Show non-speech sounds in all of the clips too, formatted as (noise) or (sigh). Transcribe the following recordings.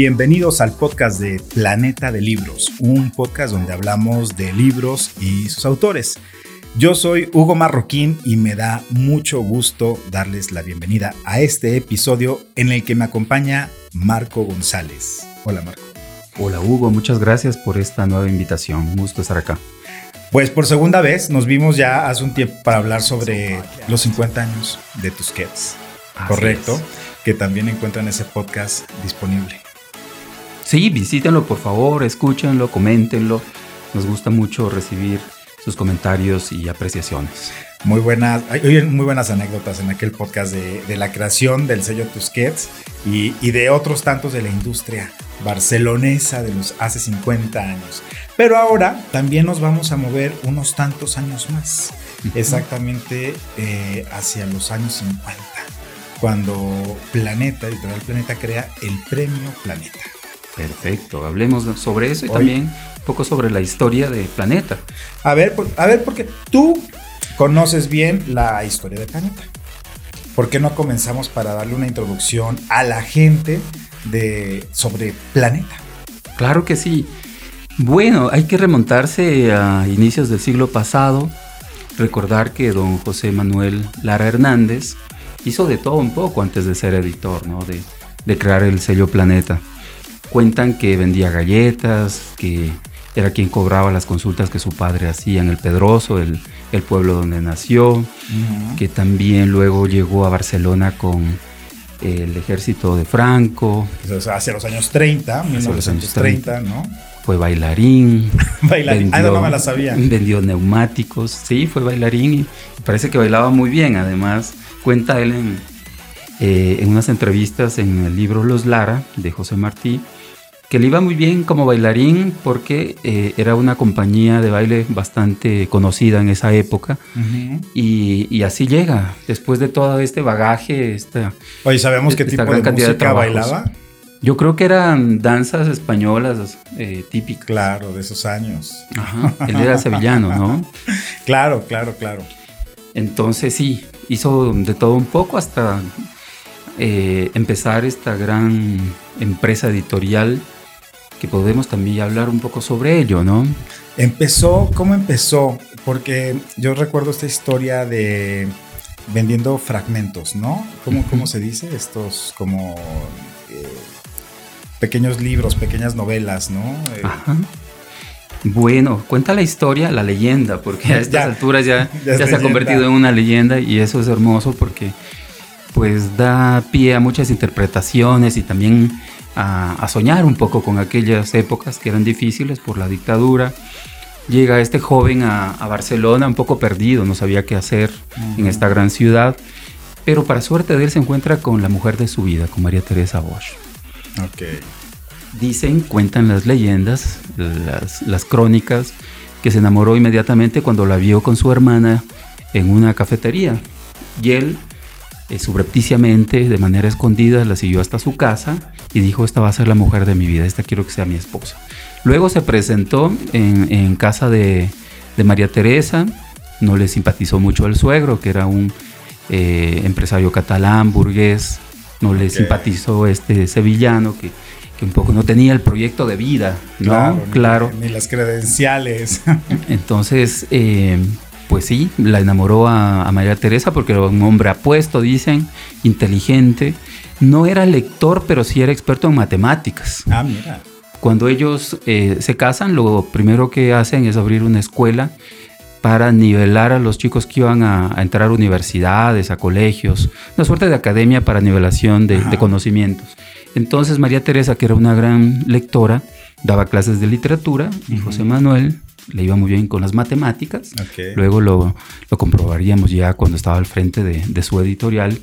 Bienvenidos al podcast de Planeta de Libros, un podcast donde hablamos de libros y sus autores. Yo soy Hugo Marroquín y me da mucho gusto darles la bienvenida a este episodio en el que me acompaña Marco González. Hola Marco. Hola Hugo, muchas gracias por esta nueva invitación. Un gusto estar acá. Pues por segunda vez nos vimos ya hace un tiempo para hablar sobre los 50 años de Tusquets. Correcto, que también encuentran ese podcast disponible. Sí, visítenlo por favor, escúchenlo, coméntenlo. Nos gusta mucho recibir sus comentarios y apreciaciones. Muy buenas, hay muy buenas anécdotas en aquel podcast de, la creación del sello Tusquets y, y, de otros tantos de la industria barcelonesa de los hace 50 años. Pero ahora también nos vamos a mover unos tantos años más, exactamente eh, hacia los años 50, cuando Planeta, Editorial Planeta, crea el Premio Planeta. Perfecto, hablemos sobre eso y también un poco sobre la historia de Planeta. A ver, a ver, porque tú conoces bien la historia de Planeta. ¿Por qué no comenzamos para darle una introducción a la gente de, sobre Planeta? Claro que sí. Bueno, hay que remontarse a inicios del siglo pasado, recordar que don José Manuel Lara Hernández hizo de todo un poco antes de ser editor, ¿no? de, de crear el sello Planeta. Cuentan que vendía galletas, que era quien cobraba las consultas que su padre hacía en el Pedroso, el, pueblo donde nació, que también luego llegó a Barcelona con el ejército de Franco. hacia los años 30, 1930, ¿no? Fue bailarín. (laughs) bailarín, ah, no me la sabía. Vendió neumáticos, sí, fue bailarín y parece que bailaba muy bien. Además, cuenta él en, eh, en unas entrevistas en el libro Los Lara de José Martí que le iba muy bien como bailarín porque eh, era una compañía de baile bastante conocida en esa época y, así llega, después de todo este bagaje, esta... Oye, ¿sabemos qué tipo de música bailaba? Yo creo que eran danzas españolas eh, típicas. Claro, de esos años. Ajá, él era sevillano, ¿no? (laughs) claro, claro, claro. Entonces sí, hizo de todo un poco hasta eh, empezar esta gran empresa editorial que podemos también hablar un poco sobre ello, ¿no? Empezó, ¿cómo empezó? Porque yo recuerdo esta historia de vendiendo fragmentos, ¿no? ¿Cómo, cómo se dice? Estos como eh, pequeños libros, pequeñas novelas, ¿no? Eh, Ajá. Bueno, cuenta la historia, la leyenda, porque a (laughs) estas alturas ya, ya, se ha convertido en una leyenda y eso es hermoso porque pues da pie a muchas interpretaciones y también a, soñar un poco con aquellas épocas que eran difíciles por la dictadura. Llega este joven a, Barcelona un poco perdido, no sabía qué hacer en esta gran ciudad, pero para suerte de él se encuentra con la mujer de su vida, con María Teresa Bosch. Okay. Dicen, cuentan las leyendas, las, las crónicas, que se enamoró inmediatamente cuando la vio con su hermana en una cafetería. Y él eh, subrepticiamente, de manera escondida, la siguió hasta su casa y dijo, esta va a ser la mujer de mi vida, esta quiero que sea mi esposa. Luego se presentó en, casa de, María Teresa, no le simpatizó mucho el suegro, que era un eh, empresario catalán, burgués, no le simpatizó este sevillano que, un poco no tenía el proyecto de vida, ¿no? Claro. Ni, las credenciales. Entonces, eh, pues sí, la enamoró a, María Teresa porque era un hombre apuesto, dicen, inteligente. No era lector, pero sí era experto en matemáticas. Ah, mira. Cuando ellos eh, se casan, lo primero que hacen es abrir una escuela para nivelar a los chicos que iban a, entrar a universidades, a colegios, una suerte de academia para nivelación de, conocimientos. Entonces María Teresa, que era una gran lectora, daba clases de literatura y José Manuel le iba muy bien con las matemáticas. Luego lo, comprobaríamos ya cuando estaba al frente de, su editorial.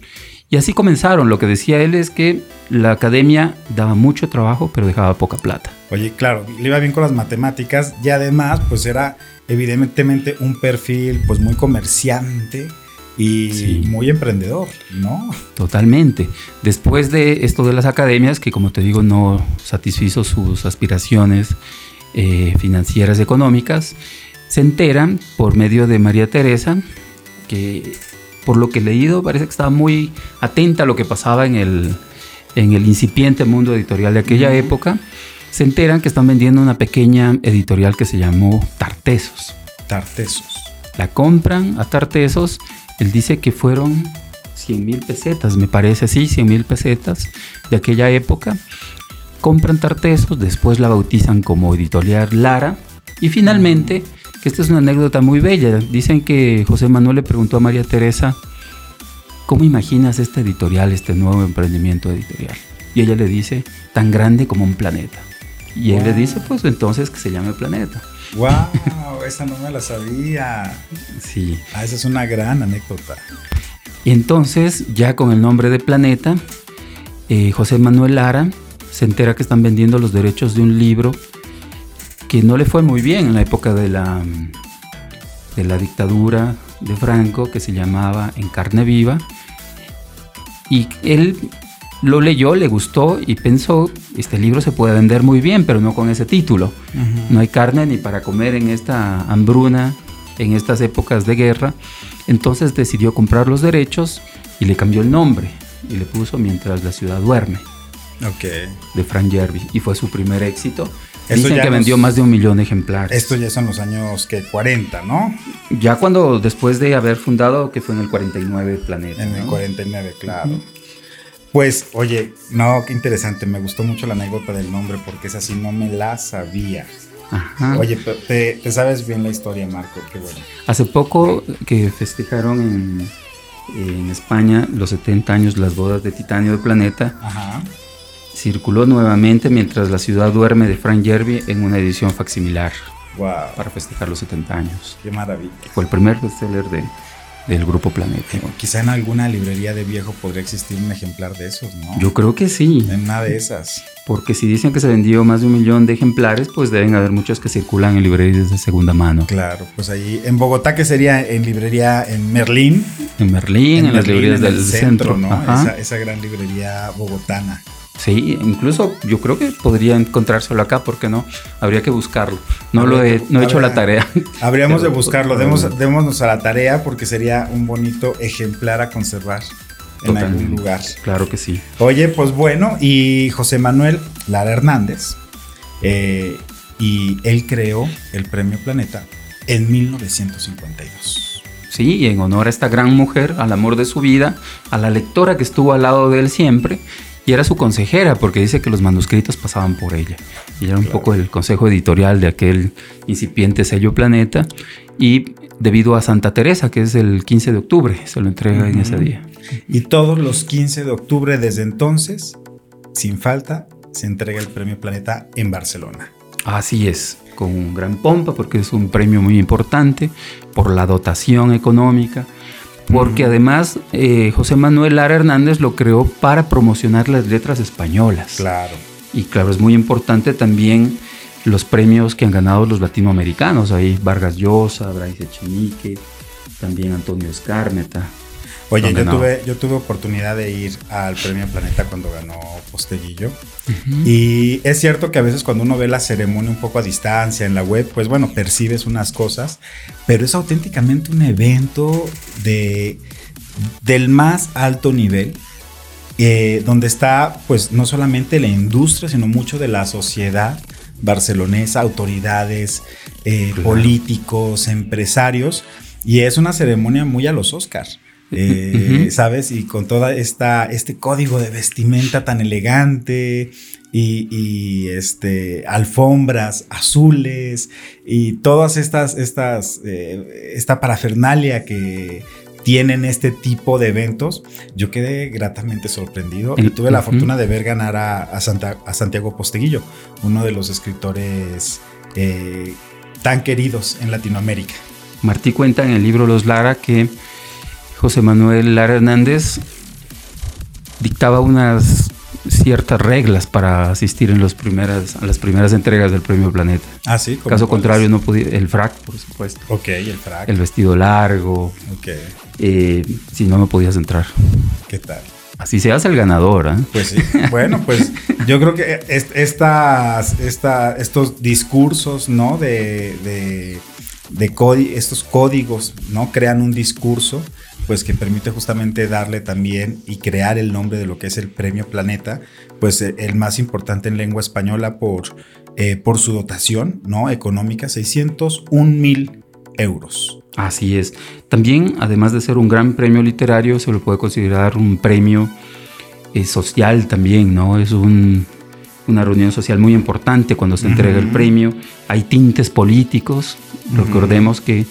Y así comenzaron. Lo que decía él es que la academia daba mucho trabajo, pero dejaba poca plata. Oye, claro, le iba bien con las matemáticas y además, pues era evidentemente un perfil pues muy comerciante y muy emprendedor, ¿no? Totalmente. Después de esto de las academias, que como te digo no satisfizo sus aspiraciones eh, financieras económicas, se enteran por medio de María Teresa, que por lo que he leído parece que estaba muy atenta a lo que pasaba en el, en el incipiente mundo editorial de aquella época, se enteran que están vendiendo una pequeña editorial que se llamó Tartesos. Tartesos. La compran a Tartesos, él dice que fueron 100 mil pesetas, me parece así, 100 mil pesetas de aquella época. Compran Tartesos, después la bautizan como editorial Lara y finalmente, que esta es una anécdota muy bella, dicen que José Manuel le preguntó a María Teresa, ¿cómo imaginas este editorial, este nuevo emprendimiento editorial? Y ella le dice, tan grande como un planeta. Y él le dice, pues entonces que se llame Planeta. ¡Wow! esa no me la sabía. Sí. Ah, esa es una gran anécdota. Y entonces, ya con el nombre de Planeta, eh, José Manuel Lara se entera que están vendiendo los derechos de un libro que no le fue muy bien en la época de la, de la dictadura de Franco, que se llamaba En carne viva. Y él lo leyó, le gustó y pensó, este libro se puede vender muy bien, pero no con ese título. No hay carne ni para comer en esta hambruna, en estas épocas de guerra. Entonces decidió comprar los derechos y le cambió el nombre y le puso Mientras la ciudad duerme. Ok. De Frank Jervis. Y fue su primer éxito. Dicen que vendió más de un millón de ejemplares. Esto ya son los años que 40, ¿no? Ya cuando después de haber fundado, que fue en el 49 Planeta. En el 49, claro. Pues, oye, no, qué interesante. Me gustó mucho la anécdota del nombre porque es así, no me la sabía. Ajá. Oye, te, sabes bien la historia, Marco, qué bueno. Hace poco que festejaron en, en España los 70 años las bodas de Titanio de Planeta. Ajá. Circuló nuevamente mientras la ciudad duerme de Frank Jerby en una edición facsimilar. Wow. Para festejar los 70 años. Qué maravilla. Fue el primer bestseller de, del grupo Planeta. Quizá en alguna librería de viejo podría existir un ejemplar de esos, ¿no? Yo creo que sí. En una de esas. Porque si dicen que se vendió más de un millón de ejemplares, pues deben haber muchos que circulan en librerías de segunda mano. Claro, pues ahí en Bogotá, que sería en librería en Merlín. En Merlín, en, las librerías del centro, ¿no? Esa, esa gran librería bogotana. Sí, incluso yo creo que podría encontrárselo acá, porque no? Habría que buscarlo. No lo he, no he hecho la tarea. Habríamos de buscarlo, demos, démonos a la tarea porque sería un bonito ejemplar a conservar en algún lugar. Claro que sí. Oye, pues bueno, y José Manuel Lara Hernández, eh, y él creó el Premio Planeta en 1952. Sí, y en honor a esta gran mujer, al amor de su vida, a la lectora que estuvo al lado de él siempre y era su consejera porque dice que los manuscritos pasaban por ella. Y era un poco el consejo editorial de aquel incipiente sello Planeta y debido a Santa Teresa, que es el 15 de octubre, se lo entrega en ese día. Y todos los 15 de octubre desde entonces, sin falta, se entrega el Premio Planeta en Barcelona. Así es, con gran pompa porque es un premio muy importante por la dotación económica, porque además eh, José Manuel Lara Hernández lo creó para promocionar las letras españolas. Claro. Y claro, es muy importante también los premios que han ganado los latinoamericanos, ahí Vargas Llosa, Bryce Echenique, también Antonio Escármeta. Oye, yo tuve, yo tuve oportunidad de ir al Premio Planeta cuando ganó Posteguillo. Y es cierto que a veces cuando uno ve la ceremonia un poco a distancia en la web, pues bueno, percibes unas cosas, pero es auténticamente un evento de, del más alto nivel. Eh, donde está pues no solamente la industria, sino mucho de la sociedad barcelonesa, autoridades, eh, políticos, empresarios, y es una ceremonia muy a los Oscars. Eh, ¿sabes? Y con toda esta, este código de vestimenta tan elegante y, este, alfombras azules y todas estas, estas, eh, esta parafernalia que tienen este tipo de eventos, yo quedé gratamente sorprendido y tuve la fortuna de ver ganar a, Santiago Posteguillo, uno de los escritores eh, tan queridos en Latinoamérica. Martí cuenta en el libro Los Lara que José Manuel Lara Hernández dictaba unas ciertas reglas para asistir en los primeras, a las primeras entregas del Premio Planeta. Ah, sí. Caso contrario, no podía. El frac, por supuesto. Ok, el frac. El vestido largo. Ok. Eh, si no, no podías entrar. ¿Qué tal? Así se hace el ganador. ¿eh? Pues sí. Bueno, pues yo creo que estas, estos discursos, ¿no? De, de, de estos códigos, ¿no? Crean un discurso pues que permite justamente darle también y crear el nombre de lo que es el Premio Planeta, pues eh, el más importante en lengua española por, eh, por su dotación ¿no? económica, 601 mil euros. Así es. También, además de ser un gran premio literario, se lo puede considerar un premio eh, social también, ¿no? Es un, una reunión social muy importante cuando se entrega el premio. Hay tintes políticos. Recordemos que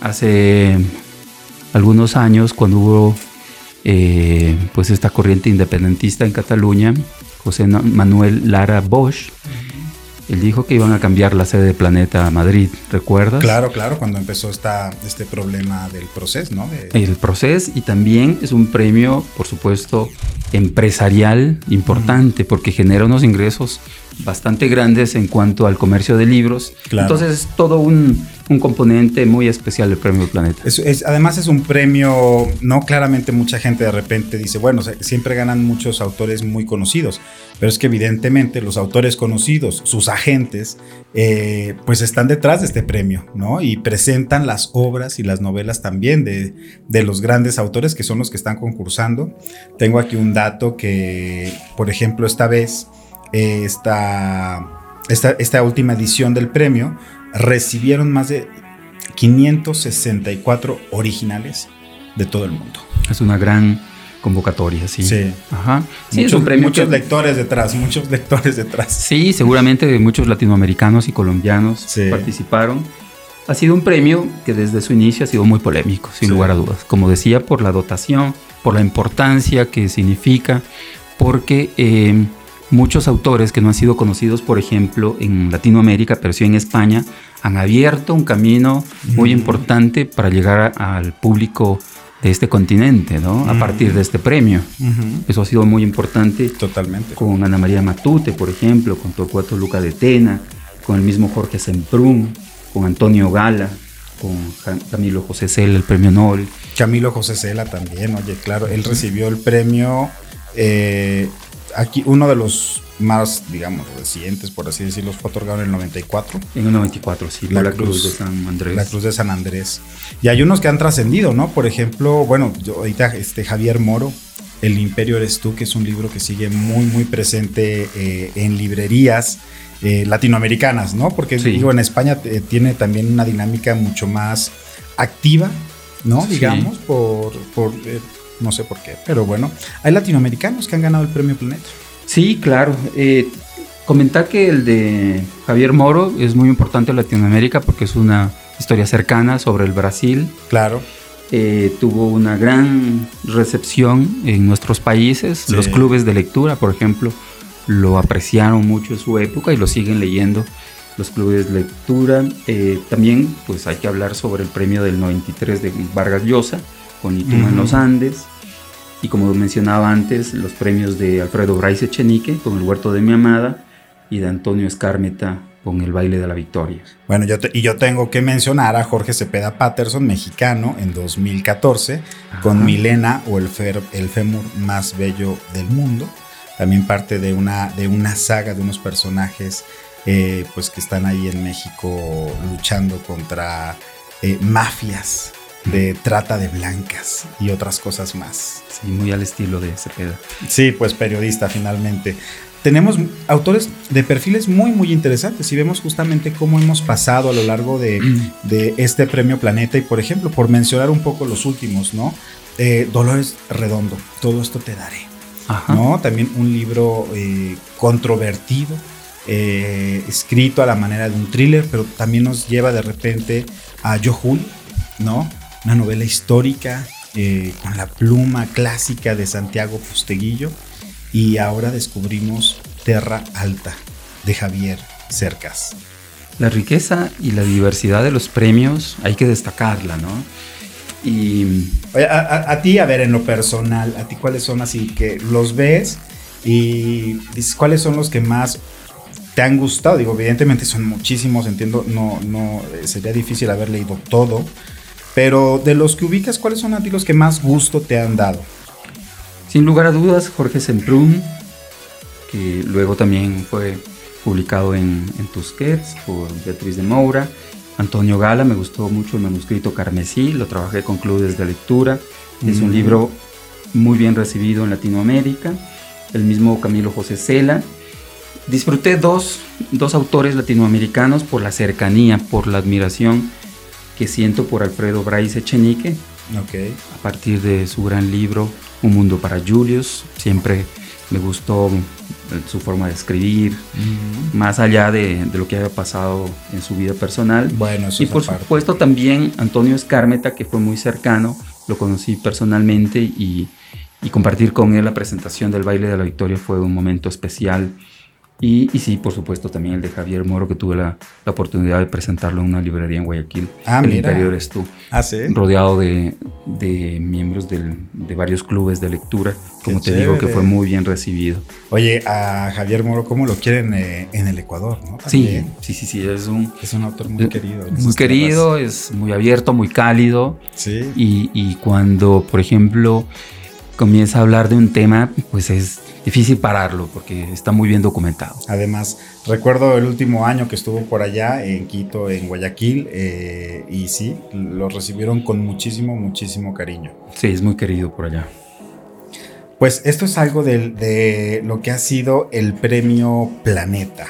hace algunos años, cuando hubo eh, pues esta corriente independentista en Cataluña, José Manuel Lara Bosch, él dijo que iban a cambiar la sede de Planeta a Madrid, ¿recuerdas? Claro, claro, cuando empezó esta, este problema del proceso, ¿no? El proceso y también es un premio, por supuesto, empresarial importante porque genera unos ingresos bastante grandes en cuanto al comercio de libros. Entonces es todo un, componente muy especial del Premio Planeta. Es, además es un premio, no claramente mucha gente de repente dice, bueno, siempre ganan muchos autores muy conocidos, pero es que evidentemente los autores conocidos, sus agentes, eh, pues están detrás de este premio, ¿no? Y presentan las obras y las novelas también de, de los grandes autores que son los que están concursando. Tengo aquí un dato que, por ejemplo, esta vez esta, esta, última edición del premio, recibieron más de 564 originales de todo el mundo. Es una gran convocatoria, sí. Sí. Ajá. muchos, lectores detrás, muchos (laughs) lectores detrás. Sí, seguramente muchos latinoamericanos y colombianos participaron. Ha sido un premio que desde su inicio ha sido muy polémico, sin lugar a dudas. Como decía, por la dotación, por la importancia que significa, porque eh, Muchos autores que no han sido conocidos, por ejemplo, en Latinoamérica, pero sí en España, han abierto un camino muy importante para llegar al público de este continente, ¿no? A partir de este premio. Eso ha sido muy importante. Totalmente. Con Ana María Matute, por ejemplo, con Torcuato Luca de Tena, con el mismo Jorge Semprún, con Antonio Gala, con Camilo José Cela, el premio Nobel. Camilo José Cela también, oye, claro, él recibió el premio eh, aquí uno de los más, digamos, recientes, por así decirlo, fue otorgado en el 94. En el 94, sí, la, cruz, de San Andrés. La Cruz de San Andrés. Y hay unos que han trascendido, ¿no? Por ejemplo, bueno, ahorita este, Javier Moro, El Imperio Eres Tú, que es un libro que sigue muy, muy presente eh, en librerías. Eh, latinoamericanas, ¿no? Porque digo, en España eh, tiene también una dinámica mucho más activa, ¿no? Digamos, por, por no sé por qué, pero bueno, hay latinoamericanos que han ganado el premio Planeta. Sí, claro. Eh, comentar que el de Javier Moro es muy importante en Latinoamérica porque es una historia cercana sobre el Brasil. Claro. Eh, tuvo una gran recepción en nuestros países. Los clubes de lectura, por ejemplo, lo apreciaron mucho en su época y lo siguen leyendo los clubes de lectura. Eh, también pues hay que hablar sobre el premio del 93 de Vargas Llosa, con Ituma en los Andes. Y como mencionaba antes, los premios de Alfredo Bryce Echenique con El Huerto de mi Amada y de Antonio Escármeta con El Baile de la Victoria. Bueno, yo y yo tengo que mencionar a Jorge Cepeda Patterson, mexicano, en 2014, con Milena o el, el fémur más bello del mundo. También parte de una, de una saga de unos personajes eh, pues que están ahí en México luchando contra eh, mafias de trata de blancas y otras cosas más. Sí, muy al estilo de Cepeda. Sí, pues periodista finalmente. Tenemos autores de perfiles muy, muy interesantes y vemos justamente cómo hemos pasado a lo largo de, (clears throat) este premio Planeta y, por ejemplo, por mencionar un poco los últimos, ¿no? Eh, Dolores Redondo, todo esto te daré. ¿no? También un libro eh, controvertido, eh, escrito a la manera de un thriller, pero también nos lleva de repente a Yohul, ¿no? Una novela histórica eh, con la pluma clásica de Santiago Posteguillo y ahora descubrimos Terra Alta de Javier Cercas. La riqueza y la diversidad de los premios hay que destacarla, ¿no? Y a, ti, a ver, en lo personal, a ti cuáles son así que los ves y dices cuáles son los que más te han gustado. Digo, evidentemente son muchísimos, entiendo, no, no eh, sería difícil haber leído todo, pero de los que ubicas, ¿cuáles son a ti los que más gusto te han dado? Sin lugar a dudas, Jorge Semprún, que luego también fue publicado en, en Tusquets por Beatriz de Moura. Antonio Gala, me gustó mucho el manuscrito Carmesí, lo trabajé con clubes de lectura. Es un Mm. libro muy bien recibido en Latinoamérica. El mismo Camilo José Cela. Disfruté dos, dos autores latinoamericanos por la cercanía, por la admiración que siento por Alfredo Bryce Echenique, Ok. a partir de su gran libro Un mundo para Julius. Siempre me gustó su forma de escribir, más allá de, de lo que haya pasado en su vida personal. Bueno, eso Y por aparte. supuesto también Antonio Escármeta, que fue muy cercano, lo conocí personalmente y, y compartir con él la presentación del baile de la victoria fue un momento especial. Y, y sí, por supuesto también el de Javier Moro, que tuve la, la oportunidad de presentarlo en una librería en Guayaquil. Ah, el mira. interior es tú Ah, sí. rodeado de, de miembros del- de varios clubes de lectura, como Qué te digo, que fue muy bien recibido. Oye, a Javier Moro, ¿cómo lo quieren eh, en el Ecuador? ¿no? Sí, sí, sí, sí, es un Es un autor muy querido. en muy querido, es muy abierto, muy cálido. Sí. y, y cuando, por ejemplo, comienza a hablar de un tema, pues es difícil pararlo porque está muy bien documentado. Además, recuerdo el último año que estuvo por allá en Quito, en Guayaquil, eh, y sí, lo recibieron con muchísimo, muchísimo cariño. Sí, es muy querido por allá. Pues esto es algo del- de, lo que ha sido el premio Planeta.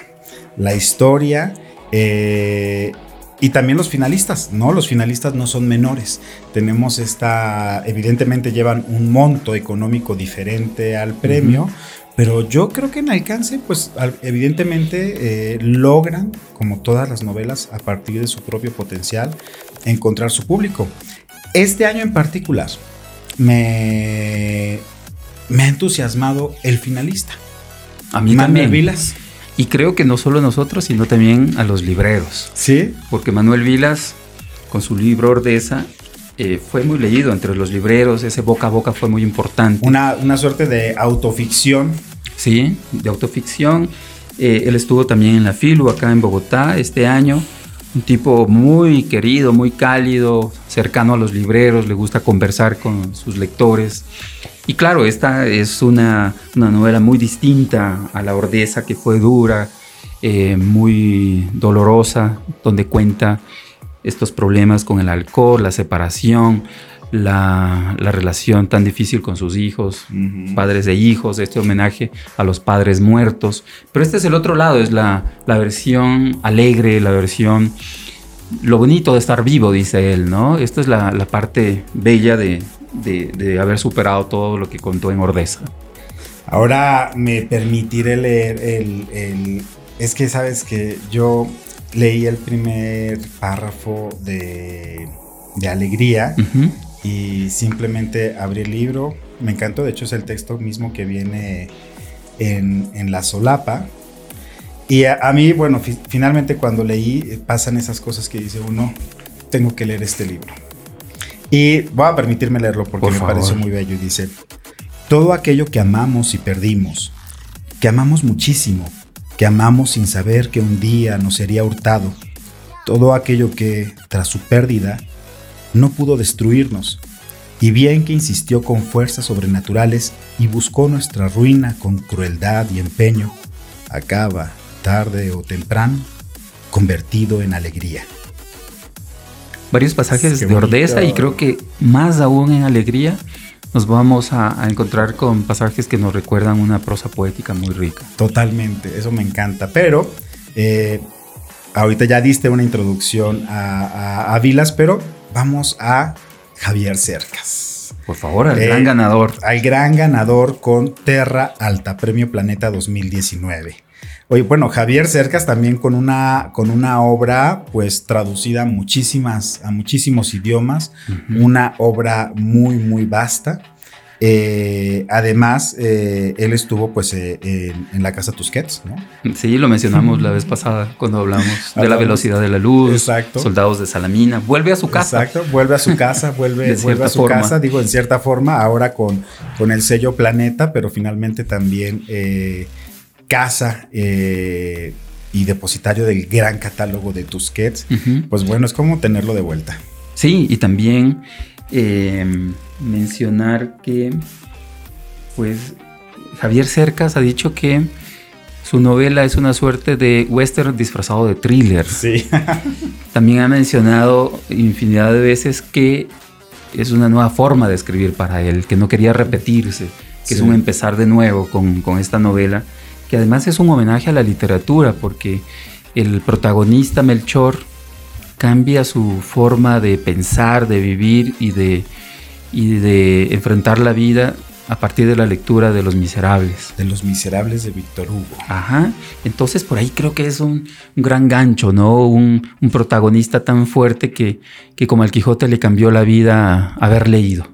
La historia eh, y también los finalistas, ¿no? Los finalistas no son menores. Tenemos esta, evidentemente llevan un monto económico diferente al premio, pero yo creo que en alcance, pues evidentemente eh, logran, como todas las novelas, a partir de su propio potencial, encontrar su público. Este año en particular, me, me ha entusiasmado el finalista. A mí Manuel también. Vilas. Y creo que no solo a nosotros, sino también a los libreros. Sí. porque Manuel Vilas, con su libro Ordeza, eh, fue muy leído entre los libreros, ese boca a boca fue muy importante. Una, una suerte de autoficción. Sí, de autoficción. Eh, él estuvo también en la FILU acá en Bogotá este año. Un tipo muy querido, muy cálido, cercano a los libreros, le gusta conversar con sus lectores. Y claro, esta es una, una novela muy distinta a La Ordeza, que fue dura, eh, muy dolorosa, donde cuenta estos problemas con el alcohol, la separación, la, la relación tan difícil con sus hijos, padres de hijos, este homenaje a los padres muertos. Pero este es el otro lado, es la, la versión alegre, la versión, lo bonito de estar vivo, dice él, ¿no? Esta es la, la parte bella de, de- de haber superado todo lo que contó en Ordeza. Ahora me permitiré leer el, el- Es que sabes que yo leí el primer párrafo de, de Alegría. Y simplemente abrí el libro. Me encantó, de hecho es el texto mismo que viene en, en la solapa. Y a, a mí, bueno, fi- finalmente cuando leí eh, pasan esas cosas que dice uno, tengo que leer este libro. Y voy a permitirme leerlo porque Por me favor. pareció muy bello. Y dice, todo aquello que amamos y perdimos, que amamos muchísimo, que amamos sin saber que un día nos sería hurtado, todo aquello que, tras su pérdida, no pudo destruirnos, y bien que insistió con fuerzas sobrenaturales y buscó nuestra ruina con crueldad y empeño, acaba, tarde o temprano, convertido en alegría. Varios pasajes Qué de Ordeza bonito. y creo que más aún en Alegría nos vamos a, a encontrar con pasajes que nos recuerdan una prosa poética muy rica. Totalmente, eso me encanta. Pero eh, ahorita ya diste una introducción a, a- a Vilas, pero vamos a Javier Cercas. Por favor, al Eh, gran ganador. Al gran ganador con Terra Alta, Premio Planeta 2019. Oye, bueno, Javier Cercas también con una, con una obra pues traducida a muchísimas, a muchísimos idiomas, una obra muy, muy vasta. Eh, además, eh, él estuvo pues eh, en, en la casa Tusquets, ¿no? Sí, lo mencionamos la vez pasada cuando hablamos de la velocidad de la luz, Exacto. soldados de Salamina. Vuelve a su casa. Exacto, vuelve a su casa, (laughs) vuelve, vuelve a su forma. casa, digo, en cierta forma, ahora con, con el sello Planeta, pero finalmente también casa y depositario del gran catálogo de Tusquets. Pues bueno, es como tenerlo de vuelta. Sí, y también eh, mencionar que, pues, Javier Cercas ha dicho que Su novela es una suerte de western disfrazado de thriller. Sí. (laughs) También ha mencionado infinidad de veces que es una nueva forma de escribir para él, que no quería repetirse, que es un empezar de nuevo con, con esta novela, que además es un homenaje a la literatura, porque el protagonista Melchor cambia su forma de pensar, de vivir y de, y de enfrentar la vida a partir de la lectura de Los Miserables. De Los Miserables de Víctor Hugo. Ajá. Entonces por ahí creo que es un, gran gancho, ¿no? Un, protagonista tan fuerte que, que como al Quijote le cambió la vida haber leído.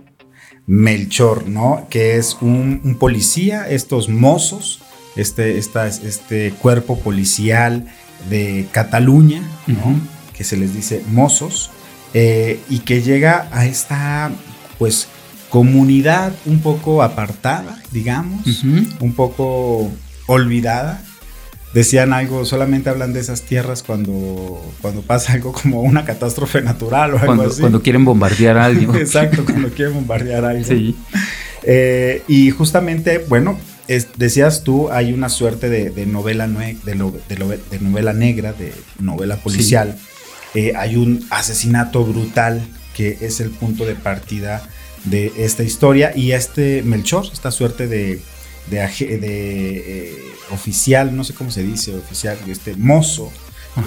Melchor, ¿no? Que es un, policía, estos mozos, este, este cuerpo policial de Cataluña, ¿no? Que se les dice mozos, eh, y que llega a esta, pues, comunidad un poco apartada, digamos, un poco olvidada. Decían algo, solamente hablan de esas tierras cuando, cuando pasa algo como una catástrofe natural o algo cuando, así. Cuando quieren bombardear a alguien. (laughs) Exacto, cuando quieren bombardear a alguien. Sí. Eh, y justamente, bueno, decías tú, hay una suerte de, novela, de, de, novela negra, de novela policial. Eh, hay un asesinato brutal que es el punto de partida de esta historia y este Melchor, esta suerte de, de, eh, oficial, no sé cómo se dice, oficial, este mozo.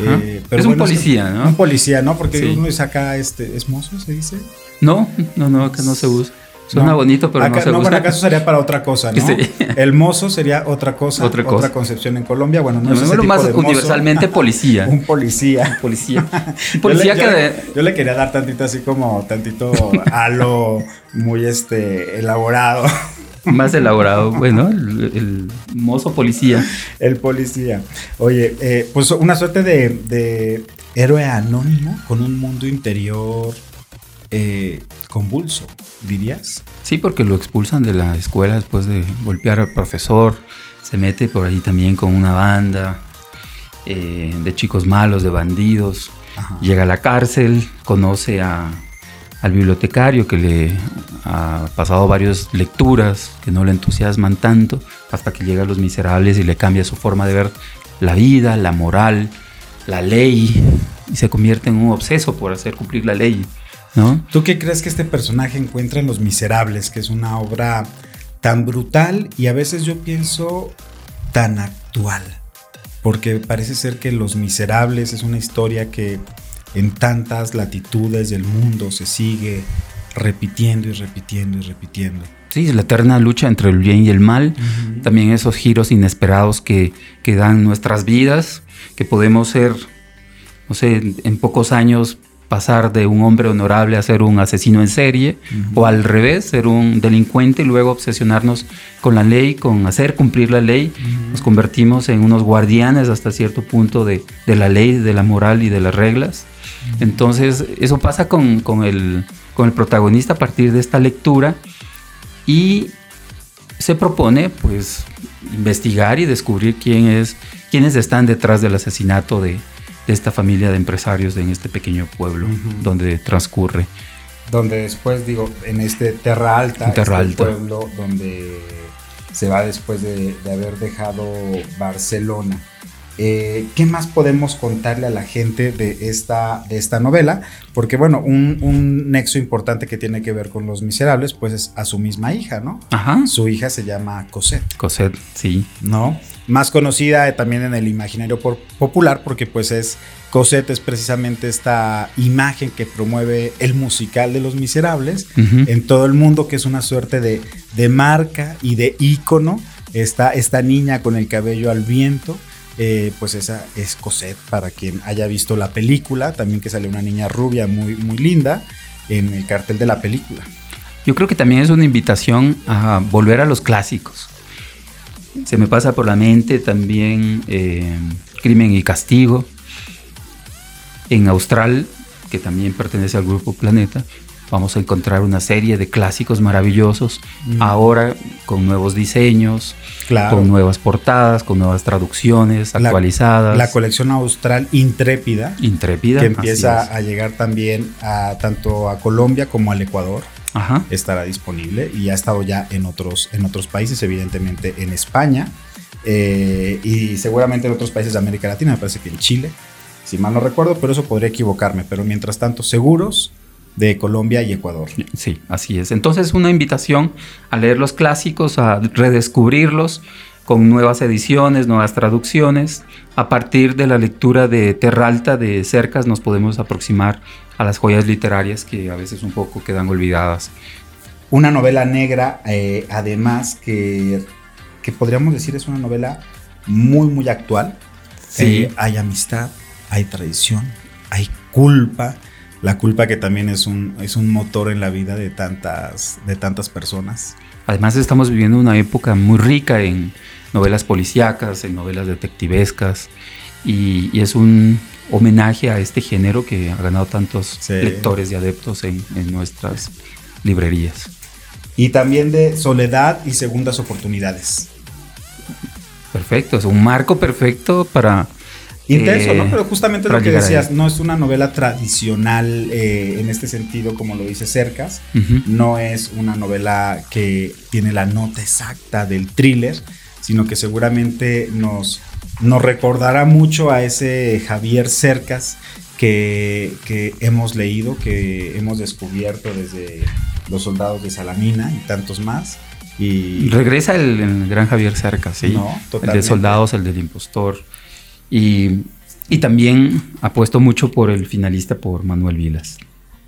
Eh, pero es un policía, ¿no? Un policía, ¿no? Porque uno acá, este, ¿es mozo, se dice? No, no, no, acá no se usa. Suena bonito, pero no se no, Bueno, acaso sería para otra cosa, ¿no? (laughs) El mozo sería otra cosa, otra, otra concepción en Colombia. Bueno, no, es ese más universalmente (laughs) policía. un policía. (laughs) policía. Un policía yo le, que... Yo le, quería dar tantito así como, tantito halo muy este, elaborado. Más elaborado, bueno, el, mozo policía. El policía. Oye, eh, pues una suerte de, de héroe anónimo con un mundo interior eh, convulso, dirías. Sí, porque lo expulsan de la escuela después de golpear al profesor. Se mete por ahí también con una banda eh, de chicos malos, de bandidos. Llega a la cárcel, conoce a, al bibliotecario que le ha pasado varias lecturas que no le entusiasman tanto, hasta que llega a Los Miserables y le cambia su forma de ver la vida, la moral, la ley, y se convierte en un obseso por hacer cumplir la ley. ¿Tú qué crees que este personaje encuentra en Los Miserables, que es una obra tan brutal y a veces yo pienso tan actual? Porque parece ser que Los Miserables es una historia que en tantas latitudes del mundo se sigue repitiendo y repitiendo y repitiendo. Sí, la eterna lucha entre el bien y el mal, también esos giros inesperados que, que dan nuestras vidas, que podemos ser, no sé, en pocos años pasar de un hombre honorable a ser un asesino en serie, o al revés, ser un delincuente y luego obsesionarnos con la ley, con hacer cumplir la ley, nos convertimos en unos guardianes hasta cierto punto de, la ley, de la moral y de las reglas. Entonces, eso pasa con, el, con el protagonista a partir de esta lectura y se propone, pues, investigar y descubrir quién es, quiénes están detrás del asesinato de, de esta familia de empresarios en este pequeño pueblo donde transcurre. Donde después, digo, en este Terra Alta, Terra este pueblo donde se va después de, haber dejado Barcelona. Eh, ¿Qué más podemos contarle a la gente de esta, de esta novela? Porque, bueno, un, un, nexo importante que tiene que ver con Los Miserables, pues es a su misma hija, ¿no? Ajá. Su hija se llama Cosette. Cosette, sí. ¿No? Más conocida también en el imaginario popular porque pues es Cosette es precisamente esta imagen que promueve el musical de Los Miserables en todo el mundo que es una suerte de, de marca y de ícono. Esta, esta niña con el cabello al viento eh, pues esa es Cosette para quien haya visto la película. También que sale una niña rubia muy, muy linda en el cartel de la película. Yo creo que también es una invitación a volver a los clásicos se me pasa por la mente también eh, Crimen y Castigo. En Austral, que también pertenece al grupo Planeta, vamos a encontrar una serie de clásicos maravillosos, mm. ahora con nuevos diseños, con nuevas portadas, con nuevas traducciones actualizadas. La colección austral intrépida, intrépida que empieza a llegar también a tanto a Colombia como al Ecuador estará disponible y ha estado ya en otros, en otros países, evidentemente en España. eh, y seguramente en otros países de América Latina, me parece que en Chile, si mal no recuerdo, pero eso podría equivocarme. Pero mientras tanto, seguros de Colombia y Ecuador. Sí, así es. Entonces, una invitación a leer los clásicos, a redescubrirlos con nuevas ediciones, nuevas traducciones. A partir de la lectura de Terralta de Cercas nos podemos aproximar a las joyas literarias que a veces un poco quedan olvidadas. Una novela negra, eh, además, que, que, podríamos decir es una novela muy, muy actual. Sí. Eh, hay amistad, hay tradición, hay culpa. La culpa que también es un, es un motor en la vida de tantas, de tantas personas. Además estamos viviendo una época muy rica en novelas policíacas, en novelas detectivescas, y, y es un homenaje a este género que ha ganado tantos Sí. lectores y adeptos en, en nuestras librerías. Y también de soledad y segundas oportunidades. Perfecto, es un marco perfecto para... Intenso, eh, ¿no? Pero justamente lo que decías, no es una novela tradicional eh, en este sentido, como lo dice Cercas. No es una novela que tiene la nota exacta del thriller, sino que seguramente nos, nos recordará mucho a ese Javier Cercas que, que hemos leído, que hemos descubierto desde Los Soldados de Salamina y tantos más. Y Regresa el, el gran Javier Cerca, sí. No, el de. Soldados, el del Impostor. Y, y también apuesto mucho por el finalista, por Manuel Vilas.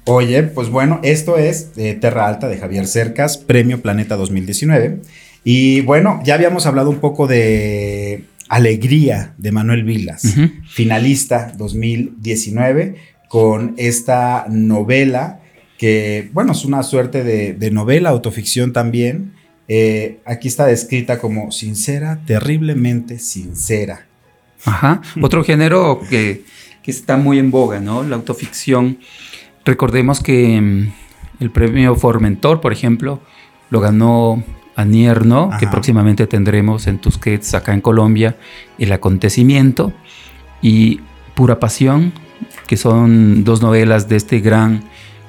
Oye, pues bueno, esto es eh, Terra Alta de Javier Cercas, Premio Planeta 2019. Y bueno, ya habíamos hablado un poco de Alegría de Manuel Vilas, finalista 2019, con esta novela que, bueno, es una suerte de, de novela, autoficción también. Eh, aquí está descrita como sincera, terriblemente sincera. Ajá. Otro género que, que está muy en boga, ¿no? La autoficción. Recordemos que mm, el premio Formentor, por ejemplo, lo ganó Anierno, que próximamente tendremos en Tusquets, acá en Colombia, El Acontecimiento, y Pura Pasión, que son dos novelas de este gran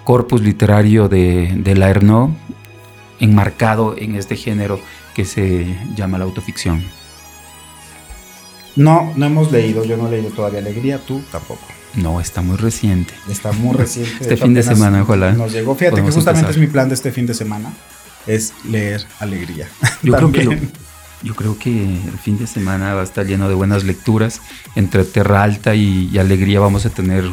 corpus literario de, de la Ernaud, enmarcado en este género que se llama la autoficción. No, no hemos leído, yo no he leído todavía Alegría, tú tampoco. No, está muy reciente. Está muy reciente. (laughs) Este fin de semana, ojalá. Nos llegó. Fíjate que justamente empezar. es mi plan de este fin de semana. Es leer Alegría. (laughs) Yo creo, que lo- yo creo que el fin de semana va a estar lleno de buenas lecturas. Entre Terra Alta y, y Alegría vamos a tener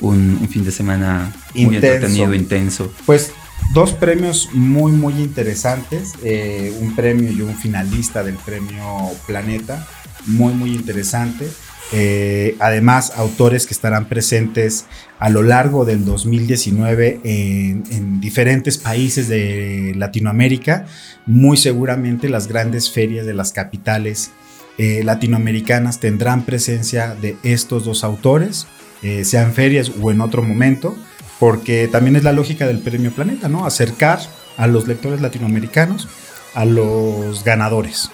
un, un fin de semana muy Intenso. entretenido, intenso. Pues dos premios muy, muy interesantes. eh, un premio y un finalista del premio Planeta. Muy, muy interesante. Eh, además, autores que estarán presentes a lo largo del 2019 en, en diferentes países de Latinoamérica. Muy seguramente las grandes ferias de las capitales eh, latinoamericanas tendrán presencia de estos dos autores, eh, sean ferias o en otro momento, porque también es la lógica del Premio Planeta, ¿no? Acercar a los lectores latinoamericanos a los ganadores.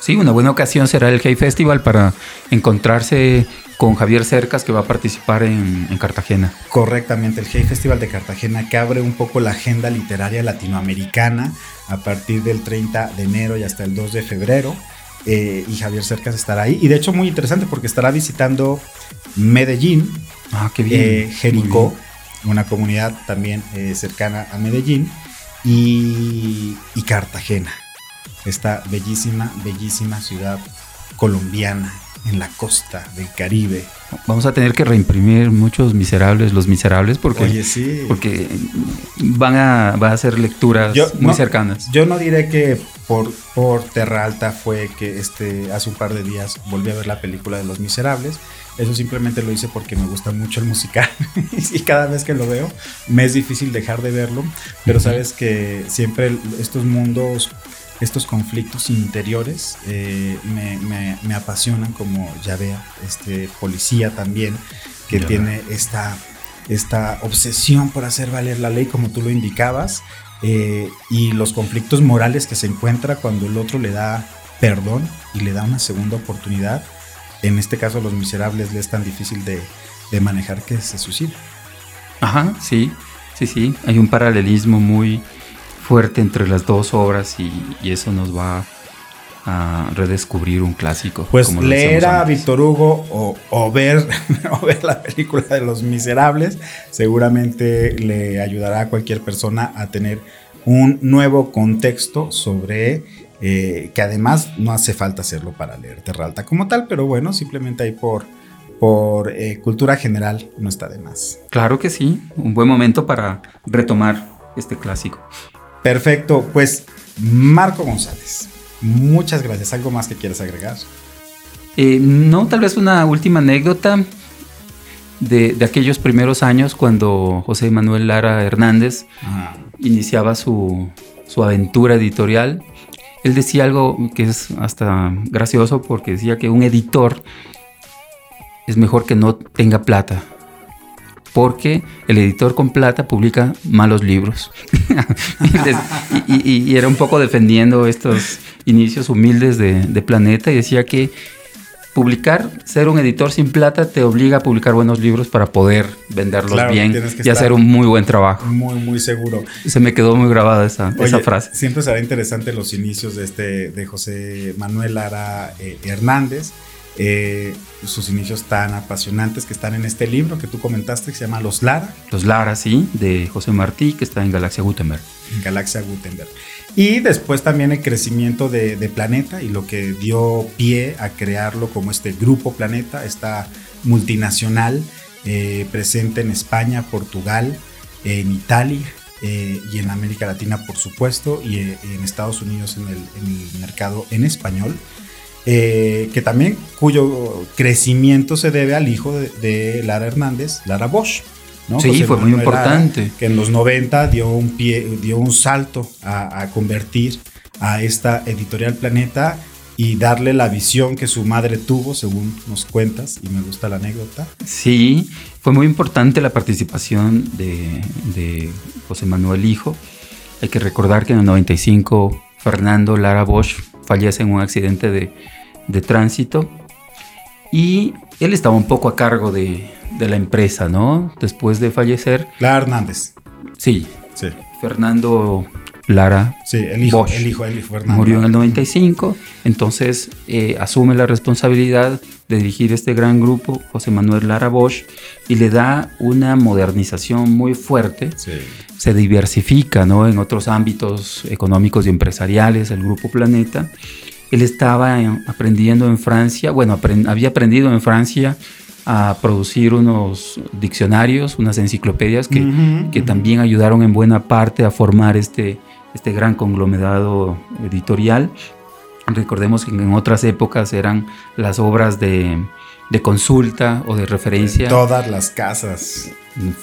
Sí, una buena ocasión será el Hey Festival para encontrarse con Javier Cercas que va a participar en, en Cartagena. Correctamente, el Hey Festival de Cartagena que abre un poco la agenda literaria latinoamericana a partir del 30 de enero y hasta el 2 de febrero. eh, y Javier Cercas estará ahí. Y de hecho muy interesante porque estará visitando Medellín, Ah, qué bien. eh, Jericó, bien. una comunidad también eh, cercana a Medellín, y, y Cartagena, esta bellísima, bellísima ciudad colombiana en la costa del Caribe. Vamos a tener que reimprimir muchos miserables, los miserables, porque, Oye, sí. porque van a, van a ser lecturas Yo- muy no, cercanas. Yo no diré que por, por Terra Alta fue que este, hace un par de días volví a ver la película de Los Miserables. Eso simplemente lo hice porque me gusta mucho el musical. (laughs) y cada vez que lo veo me es difícil dejar de verlo. Pero sabes que siempre estos mundos, estos conflictos interiores eh, me, me- me apasionan como ya vea, este policía también, que Ya tiene esta, esta obsesión por hacer valer la ley como tú lo indicabas. eh, y los conflictos morales que se encuentra cuando el otro le da perdón y le da una segunda oportunidad. En este caso, los miserables le es tan difícil de, de manejar que se suicida. Ajá, sí, sí, sí. Hay un paralelismo muy fuerte entre las dos obras y, y eso nos va a redescubrir un clásico. Pues leer a Víctor Hugo o, ver, (laughs) o ver la película de Los Miserables seguramente le ayudará a cualquier persona a tener un nuevo contexto sobre eh, que además no hace falta hacerlo para leer Terralta como tal, pero bueno, simplemente ahí por, por eh, cultura general no está de más. Claro que sí, un buen momento para retomar este clásico. Perfecto, pues Marco González, muchas gracias. ¿Algo más que quieras agregar? Eh, no, tal vez una última anécdota de, aquellos primeros años cuando José Manuel Lara Hernández iniciaba su, su aventura editorial. Él decía algo que es hasta gracioso porque decía que un editor es mejor que no tenga plata, porque el editor con plata publica malos libros. (laughs) y, era un poco defendiendo estos inicios humildes de, de, Planeta y decía que publicar, ser un editor sin plata te obliga a publicar buenos libros para poder venderlos bien y hacer un muy buen trabajo. Muy, muy seguro. Se me quedó muy grabada esa, esa frase. Siempre será interesante los inicios de este de José Manuel Lara eh, Hernández. Eh, sus inicios tan apasionantes que están en este libro que tú comentaste que se llama Los Lara. Los Lara, sí, de José Martí, que está en Galaxia Gutenberg. En Galaxia Gutenberg. Y después también el crecimiento de, Planeta y lo que dio pie a crearlo como este grupo Planeta, esta multinacional eh, presente en España, Portugal, en Italia eh, y en América Latina, por supuesto, y eh, en Estados Unidos en el, mercado en español. Que también cuyo crecimiento se debe al hijo de, de Lara Hernández, Lara Bosch. Sí, fue muy importante. que en los 90 dio un, pie, dio un salto a, convertir a esta editorial Planeta y darle la visión que su madre tuvo, según nos cuentas, y me gusta la anécdota. Sí, fue muy importante la participación de, José Manuel Hijo. Hay que recordar que en el 95 Fernando Lara Bosch fallece en un accidente de, de tránsito y él estaba un poco a cargo de, de la empresa, ¿no? Después de fallecer. Lara Hernández. Sí. Sí. Fernando Lara. Sí, el hijo, el hijo, el hijo Fernando. Murió en el 95, entonces eh, asume la responsabilidad de dirigir este gran grupo, José Manuel Lara Bosch, y le da una modernización muy fuerte. Sí. Se diversifica ¿no? en otros ámbitos económicos y empresariales, el Grupo Planeta. Él estaba aprendiendo en Francia, bueno, había aprendido en Francia a producir unos diccionarios, unas enciclopedias que, que también ayudaron en buena parte a formar este, este gran conglomerado editorial. Recordemos que en otras épocas eran las obras de, de consulta o de referencia. todas las casas.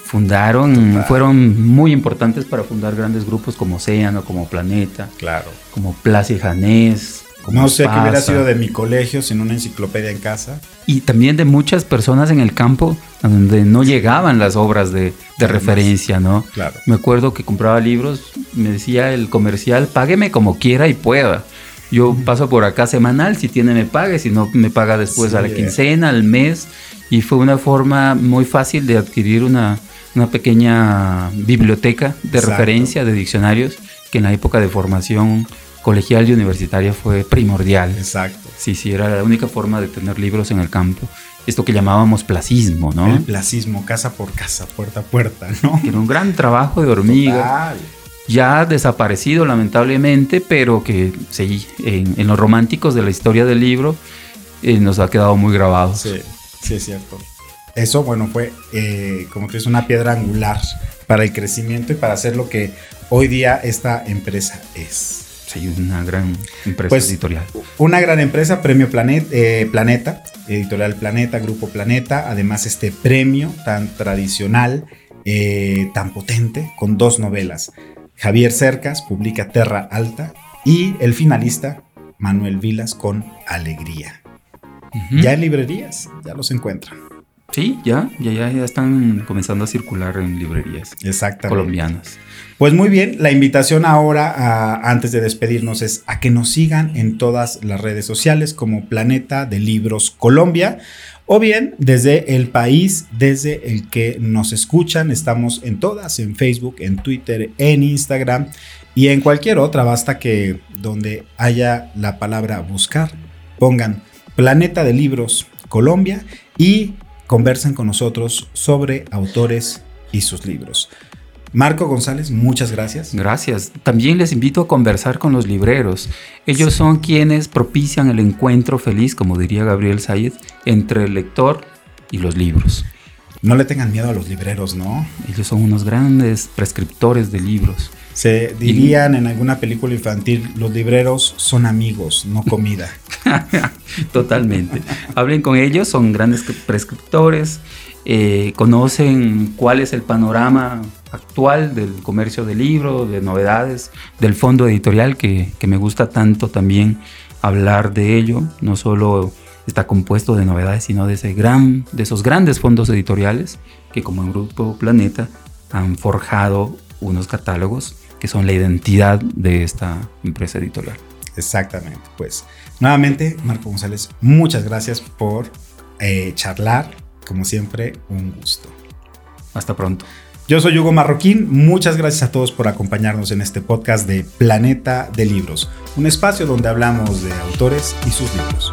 Fundaron, fueron muy importantes para fundar grandes grupos como Océano, como Planeta, claro. como Place Janés, no sé qué hubiera sido de mi colegio sin una enciclopedia en casa. Y también de muchas personas en el campo donde no llegaban las obras de, referencia, ¿no? Claro. Me acuerdo que compraba libros, me decía el comercial, págueme como quiera y pueda. Yo paso por acá semanal, si tiene me pague, si no me paga después a la quincena, al mes. Y fue una forma muy fácil de adquirir una, pequeña biblioteca de referencia de diccionarios que en la época de formación colegial y universitaria fue primordial. Exacto. Sí, sí, era la única forma de tener libros en el campo. Esto que llamábamos placismo, ¿no? El placismo, casa por casa, puerta a puerta, (laughs) ¿no? Era un gran trabajo de hormiga. Ya desaparecido lamentablemente, pero que sí, en, los románticos de la historia del libro eh, nos ha quedado muy grabado. Sí, sí es cierto. Eso, bueno, fue eh, como que es una piedra angular para el crecimiento y para hacer lo que hoy día esta empresa es. Sí, una gran empresa pues, editorial. Una gran empresa, Premio eh, Planeta, Editorial Planeta, Grupo Planeta. Además, este premio tan tradicional, eh, tan potente, con dos novelas. Javier Cercas publica Terra Alta y el finalista, Manuel Vilas, con Alegría. Ya en librerías, ya los encuentran. Sí, ya, ya, ya, ya están comenzando a circular en librerías colombianas. Pues muy bien, la invitación ahora, antes de despedirnos, es a que nos sigan en todas las redes sociales como Planeta de Libros Colombia o bien desde el país desde el que nos escuchan. Estamos en todas, en Facebook, en Twitter, en Instagram y en cualquier otra basta que donde haya la palabra buscar, pongan Planeta de Libros Colombia y conversen con nosotros sobre autores y sus libros. Marco González, muchas gracias. Gracias. También les invito a conversar con los libreros. Ellos son quienes propician el encuentro feliz, como diría Gabriel Sayed, entre el lector y los libros. No le tengan miedo a los libreros, ¿no? Ellos son unos grandes prescriptores de libros. Se dirían en alguna película infantil, los libreros son amigos, no comida. (laughs) Totalmente. Hablen con ellos, son grandes prescriptores, eh, conocen cuál es el panorama actual del comercio de libros, de novedades, del fondo editorial, que, que me gusta tanto también hablar de ello, no solo está compuesto de novedades, sino de, ese gran, de esos grandes fondos editoriales que como en Grupo Planeta han forjado unos catálogos que son la identidad de esta empresa editorial. Exactamente, pues nuevamente Marco González, muchas gracias por eh, charlar, como siempre, un gusto. Hasta pronto. Yo soy Hugo Marroquín, muchas gracias a todos por acompañarnos en este podcast de Planeta de Libros, un espacio donde hablamos de autores y sus libros.